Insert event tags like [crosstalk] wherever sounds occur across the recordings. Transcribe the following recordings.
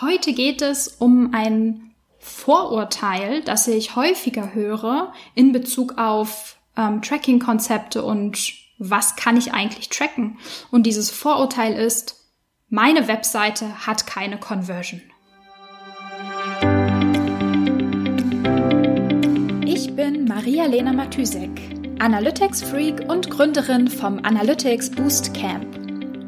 Heute geht es um ein Vorurteil, das ich häufiger höre in Bezug auf ähm, Tracking-Konzepte und was kann ich eigentlich tracken. Und dieses Vorurteil ist, meine Webseite hat keine Conversion. Ich bin Maria-Lena Matysek, Analytics-Freak und Gründerin vom Analytics Boost Camp.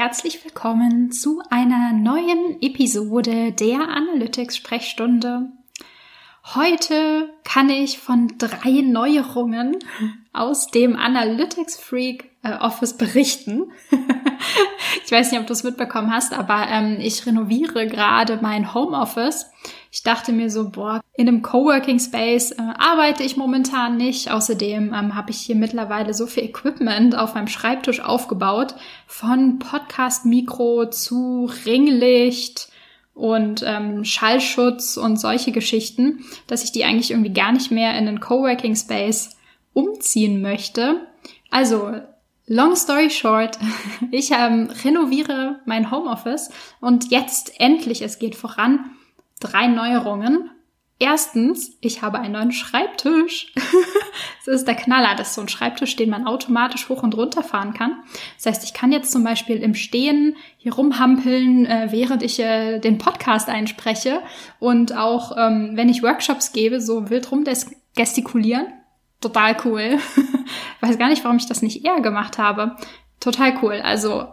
Herzlich willkommen zu einer neuen Episode der Analytics-Sprechstunde. Heute kann ich von drei Neuerungen aus dem Analytics Freak Office berichten. [laughs] ich weiß nicht, ob du es mitbekommen hast, aber ähm, ich renoviere gerade mein Homeoffice. Ich dachte mir so, boah, in einem Coworking Space äh, arbeite ich momentan nicht. Außerdem ähm, habe ich hier mittlerweile so viel Equipment auf meinem Schreibtisch aufgebaut, von Podcast-Mikro zu Ringlicht und ähm, Schallschutz und solche Geschichten, dass ich die eigentlich irgendwie gar nicht mehr in einen Coworking Space umziehen möchte. Also Long story short, [laughs] ich ähm, renoviere mein Homeoffice und jetzt endlich, es geht voran, drei Neuerungen. Erstens, ich habe einen neuen Schreibtisch. [laughs] das ist der Knaller. Das ist so ein Schreibtisch, den man automatisch hoch und runter fahren kann. Das heißt, ich kann jetzt zum Beispiel im Stehen hier rumhampeln, äh, während ich äh, den Podcast einspreche und auch, ähm, wenn ich Workshops gebe, so wild rum gestikulieren total cool. [laughs] Weiß gar nicht, warum ich das nicht eher gemacht habe. Total cool. Also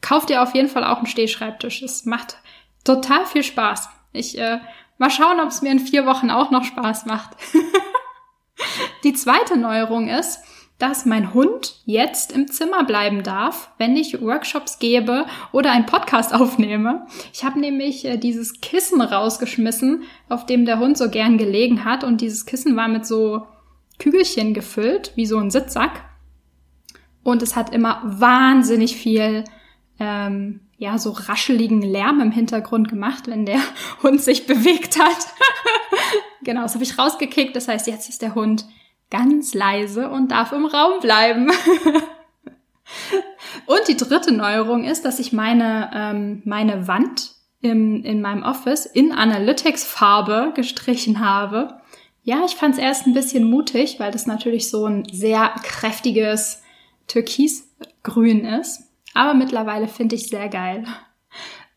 kauft ihr auf jeden Fall auch einen Stehschreibtisch. Es macht total viel Spaß. Ich äh, mal schauen, ob es mir in vier Wochen auch noch Spaß macht. [laughs] Die zweite Neuerung ist, dass mein Hund jetzt im Zimmer bleiben darf, wenn ich Workshops gebe oder einen Podcast [laughs] aufnehme. Ich habe nämlich äh, dieses Kissen rausgeschmissen, auf dem der Hund so gern gelegen hat und dieses Kissen war mit so Kügelchen gefüllt, wie so ein Sitzsack. Und es hat immer wahnsinnig viel, ähm, ja, so rascheligen Lärm im Hintergrund gemacht, wenn der [laughs] Hund sich bewegt hat. [laughs] genau, das habe ich rausgekickt. Das heißt, jetzt ist der Hund ganz leise und darf im Raum bleiben. [laughs] und die dritte Neuerung ist, dass ich meine, ähm, meine Wand im, in meinem Office in Analytics-Farbe gestrichen habe. Ja, ich fand es erst ein bisschen mutig, weil das natürlich so ein sehr kräftiges Türkisgrün ist. Aber mittlerweile finde ich sehr geil.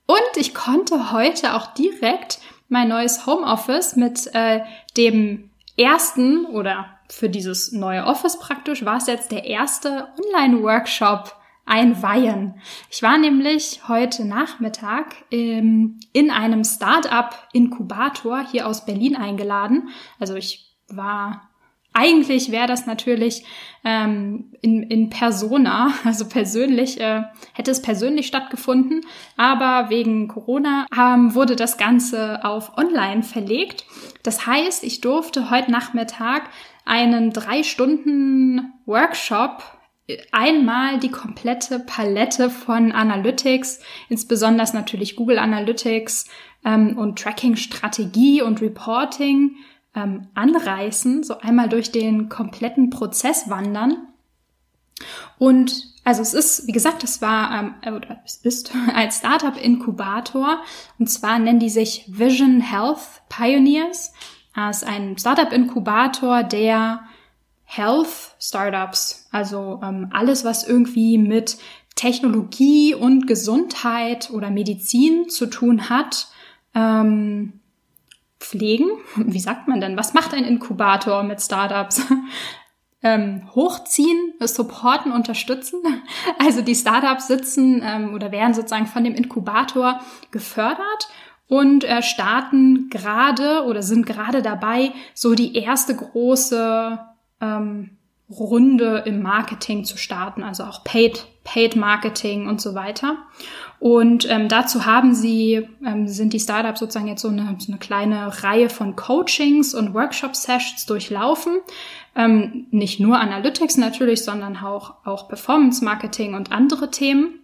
Und ich konnte heute auch direkt mein neues Homeoffice mit äh, dem ersten oder für dieses neue Office praktisch war es jetzt der erste Online-Workshop einweihen. Ich war nämlich heute Nachmittag ähm, in einem Startup-Inkubator hier aus Berlin eingeladen. Also ich war eigentlich wäre das natürlich ähm, in, in Persona, [laughs] also persönlich, äh, hätte es persönlich stattgefunden, aber wegen Corona ähm, wurde das Ganze auf online verlegt. Das heißt, ich durfte heute Nachmittag einen drei Stunden Workshop einmal die komplette Palette von Analytics, insbesondere natürlich Google Analytics ähm, und Tracking-Strategie und Reporting ähm, anreißen, so einmal durch den kompletten Prozess wandern. Und also es ist, wie gesagt, es war ähm, äh, oder es ist [laughs] ein Startup-Inkubator und zwar nennen die sich Vision Health Pioneers. Es ist ein Startup-Inkubator, der Health Startups, also ähm, alles, was irgendwie mit Technologie und Gesundheit oder Medizin zu tun hat, ähm, pflegen. [laughs] Wie sagt man denn? Was macht ein Inkubator mit Startups? [laughs] ähm, hochziehen, supporten, unterstützen. [laughs] Also die Startups sitzen ähm, oder werden sozusagen von dem Inkubator gefördert und äh, starten gerade oder sind gerade dabei, so die erste große ähm, Runde im Marketing zu starten, also auch Paid, Paid Marketing und so weiter. Und ähm, dazu haben sie, ähm, sind die Startups sozusagen jetzt so eine, so eine kleine Reihe von Coachings und Workshop-Sessions durchlaufen. Ähm, nicht nur Analytics natürlich, sondern auch, auch Performance Marketing und andere Themen.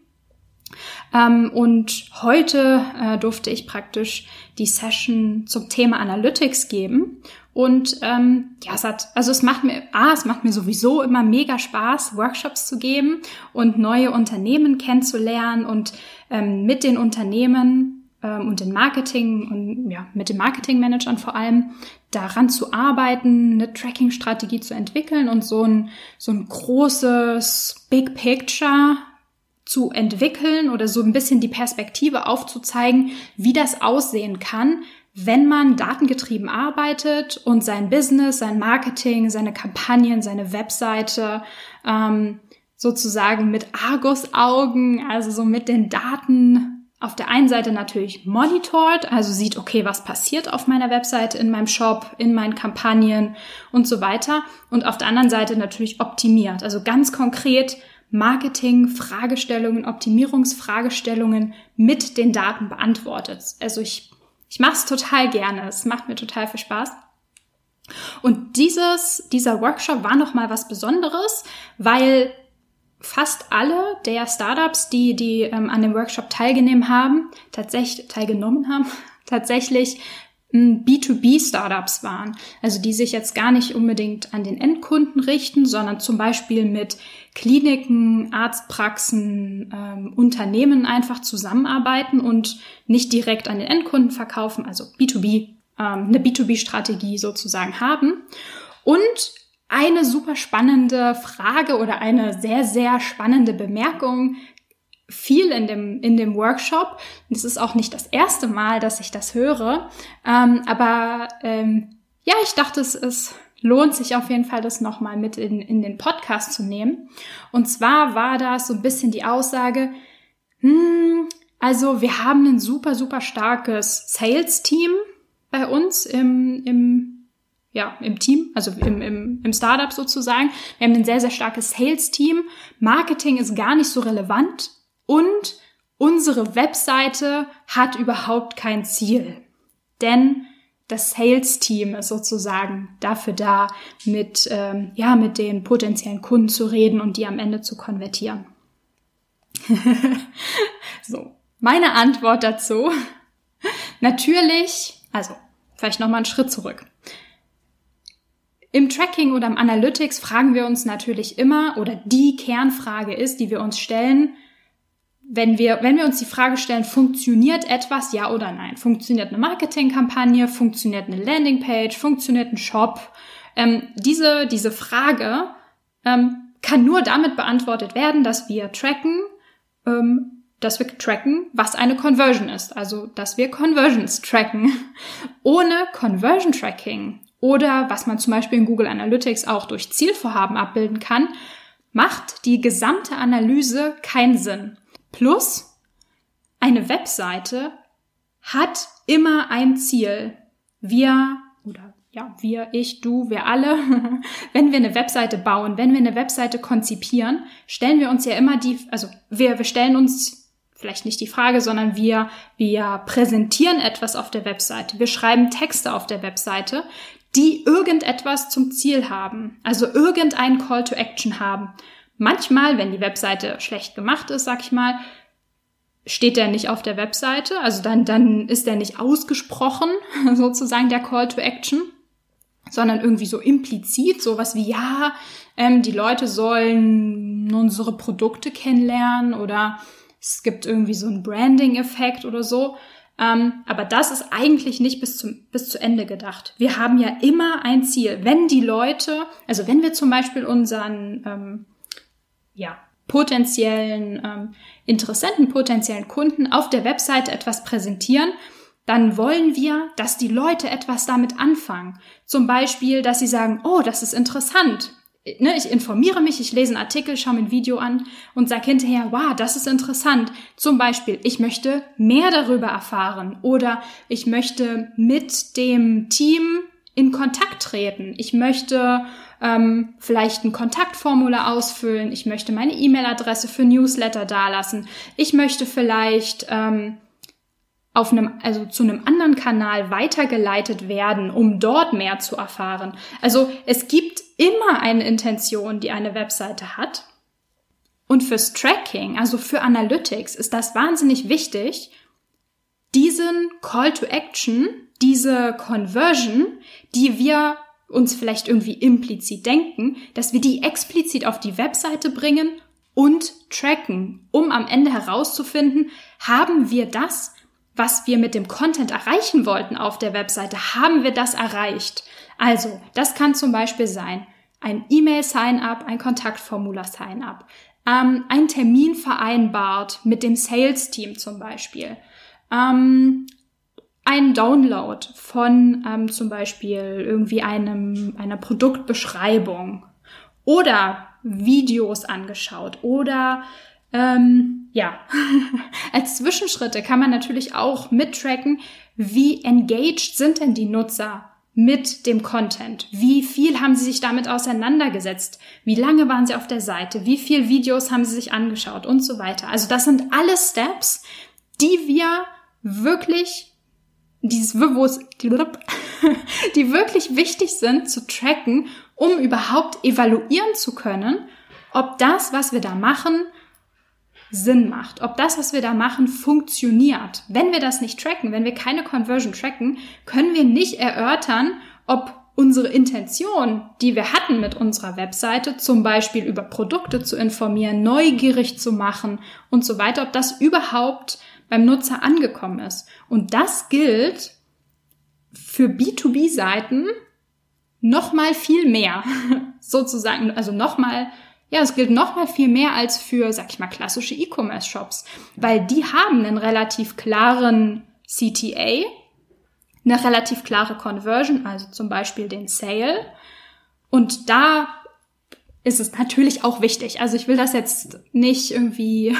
Ähm, und heute äh, durfte ich praktisch die Session zum Thema Analytics geben. Und ähm, ja, es hat, also es macht mir, ah, es macht mir sowieso immer mega Spaß, Workshops zu geben und neue Unternehmen kennenzulernen und ähm, mit den Unternehmen ähm, und den Marketing und ja, mit den Marketingmanagern vor allem daran zu arbeiten, eine Tracking-Strategie zu entwickeln und so ein, so ein großes Big Picture zu entwickeln oder so ein bisschen die Perspektive aufzuzeigen, wie das aussehen kann, wenn man datengetrieben arbeitet und sein Business, sein Marketing, seine Kampagnen, seine Webseite ähm, sozusagen mit Argus-Augen, also so mit den Daten auf der einen Seite natürlich monitort, also sieht, okay, was passiert auf meiner Webseite, in meinem Shop, in meinen Kampagnen und so weiter. Und auf der anderen Seite natürlich optimiert, also ganz konkret Marketing, Fragestellungen, Optimierungsfragestellungen mit den Daten beantwortet. Also ich, ich mache es total gerne. Es macht mir total viel Spaß. Und dieses, dieser Workshop war nochmal was Besonderes, weil fast alle der Startups, die, die ähm, an dem Workshop teilgenommen haben, tatsächlich teilgenommen haben, [laughs] tatsächlich B2B-Startups waren, also die sich jetzt gar nicht unbedingt an den Endkunden richten, sondern zum Beispiel mit Kliniken, Arztpraxen, ähm, Unternehmen einfach zusammenarbeiten und nicht direkt an den Endkunden verkaufen, also B2B, ähm, eine B2B-Strategie sozusagen haben. Und eine super spannende Frage oder eine sehr, sehr spannende Bemerkung, viel in dem, in dem Workshop. Es ist auch nicht das erste Mal, dass ich das höre. Ähm, aber ähm, ja, ich dachte, es, es lohnt sich auf jeden Fall, das nochmal mit in, in den Podcast zu nehmen. Und zwar war das so ein bisschen die Aussage, hm, also wir haben ein super, super starkes Sales-Team bei uns im, im ja, im Team, also im, im, im Startup sozusagen. Wir haben ein sehr, sehr starkes Sales-Team. Marketing ist gar nicht so relevant. Und unsere Webseite hat überhaupt kein Ziel. Denn das Sales-Team ist sozusagen dafür da, mit, ähm, ja, mit den potenziellen Kunden zu reden und die am Ende zu konvertieren. [laughs] so, meine Antwort dazu. Natürlich, also vielleicht nochmal einen Schritt zurück. Im Tracking oder im Analytics fragen wir uns natürlich immer, oder die Kernfrage ist, die wir uns stellen, wenn wir, wenn wir uns die Frage stellen, funktioniert etwas, ja oder nein? Funktioniert eine Marketingkampagne? Funktioniert eine Landingpage? Funktioniert ein Shop? Ähm, diese, diese Frage ähm, kann nur damit beantwortet werden, dass wir tracken, ähm, dass wir tracken, was eine Conversion ist. Also, dass wir Conversions tracken. [laughs] Ohne Conversion Tracking oder was man zum Beispiel in Google Analytics auch durch Zielvorhaben abbilden kann, macht die gesamte Analyse keinen Sinn. Plus, eine Webseite hat immer ein Ziel. Wir oder ja, wir, ich, du, wir alle, [laughs] wenn wir eine Webseite bauen, wenn wir eine Webseite konzipieren, stellen wir uns ja immer die, also wir, wir stellen uns vielleicht nicht die Frage, sondern wir, wir präsentieren etwas auf der Webseite. Wir schreiben Texte auf der Webseite, die irgendetwas zum Ziel haben, also irgendeinen Call to Action haben. Manchmal, wenn die Webseite schlecht gemacht ist, sag ich mal, steht der nicht auf der Webseite, also dann, dann ist der nicht ausgesprochen, [laughs] sozusagen der Call to Action, sondern irgendwie so implizit, sowas wie, ja, ähm, die Leute sollen unsere Produkte kennenlernen oder es gibt irgendwie so einen Branding-Effekt oder so. Ähm, aber das ist eigentlich nicht bis zum, bis zu Ende gedacht. Wir haben ja immer ein Ziel. Wenn die Leute, also wenn wir zum Beispiel unseren, ähm, ja, potenziellen ähm, Interessenten, potenziellen Kunden auf der Webseite etwas präsentieren, dann wollen wir, dass die Leute etwas damit anfangen. Zum Beispiel, dass sie sagen, oh, das ist interessant. Ne, ich informiere mich, ich lese einen Artikel, schaue mir ein Video an und sage hinterher, wow, das ist interessant. Zum Beispiel, ich möchte mehr darüber erfahren oder ich möchte mit dem Team in Kontakt treten. Ich möchte ähm, vielleicht ein Kontaktformular ausfüllen. Ich möchte meine E-Mail-Adresse für Newsletter dalassen. Ich möchte vielleicht ähm, auf einem, also zu einem anderen Kanal weitergeleitet werden, um dort mehr zu erfahren. Also es gibt immer eine Intention, die eine Webseite hat. Und fürs Tracking, also für Analytics, ist das wahnsinnig wichtig, diesen Call to Action, diese Conversion, die wir uns vielleicht irgendwie implizit denken, dass wir die explizit auf die Webseite bringen und tracken, um am Ende herauszufinden, haben wir das, was wir mit dem Content erreichen wollten auf der Webseite, haben wir das erreicht? Also, das kann zum Beispiel sein, ein E-Mail-Sign-up, ein Kontaktformular-Sign-up, ähm, ein Termin vereinbart mit dem Sales-Team zum Beispiel, ähm, ein Download von ähm, zum Beispiel irgendwie einem, einer Produktbeschreibung oder Videos angeschaut oder ähm, ja, [laughs] als Zwischenschritte kann man natürlich auch mittracken, wie engaged sind denn die Nutzer mit dem Content? Wie viel haben sie sich damit auseinandergesetzt? Wie lange waren sie auf der Seite? Wie viele Videos haben sie sich angeschaut und so weiter? Also das sind alle Steps, die wir wirklich dieses wo es [laughs] die wirklich wichtig sind zu tracken, um überhaupt evaluieren zu können, ob das, was wir da machen, Sinn macht, ob das, was wir da machen, funktioniert. Wenn wir das nicht tracken, wenn wir keine Conversion tracken, können wir nicht erörtern, ob unsere Intention, die wir hatten mit unserer Webseite, zum Beispiel über Produkte zu informieren, neugierig zu machen und so weiter, ob das überhaupt beim Nutzer angekommen ist. Und das gilt für B2B-Seiten noch mal viel mehr, [laughs] sozusagen, also noch mal ja, es gilt noch mal viel mehr als für, sag ich mal, klassische E-Commerce-Shops, weil die haben einen relativ klaren CTA, eine relativ klare Conversion, also zum Beispiel den Sale. Und da ist es natürlich auch wichtig. Also ich will das jetzt nicht irgendwie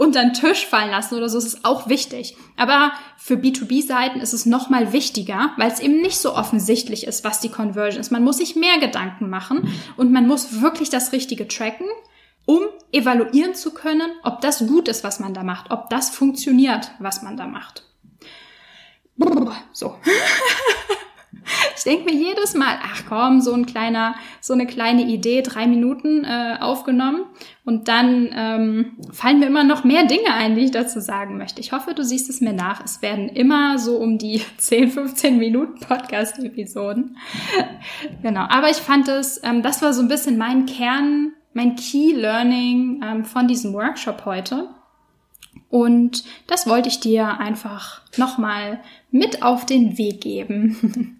unter den Tisch fallen lassen oder so, es ist auch wichtig. Aber für B2B-Seiten ist es nochmal wichtiger, weil es eben nicht so offensichtlich ist, was die Conversion ist. Man muss sich mehr Gedanken machen und man muss wirklich das Richtige tracken, um evaluieren zu können, ob das gut ist, was man da macht, ob das funktioniert, was man da macht. So. [laughs] Ich denke mir jedes Mal, ach komm, so ein kleiner, so eine kleine Idee, drei Minuten äh, aufgenommen und dann ähm, fallen mir immer noch mehr Dinge ein, die ich dazu sagen möchte. Ich hoffe, du siehst es mir nach. Es werden immer so um die [laughs] 10, 15 Minuten Podcast-Episoden. genau. Aber ich fand es, ähm, das war so ein bisschen mein Kern, mein Key Learning ähm, von diesem Workshop heute. Und das wollte ich dir einfach nochmal mit auf den Weg geben. [laughs]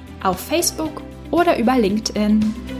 auf Facebook oder über LinkedIn.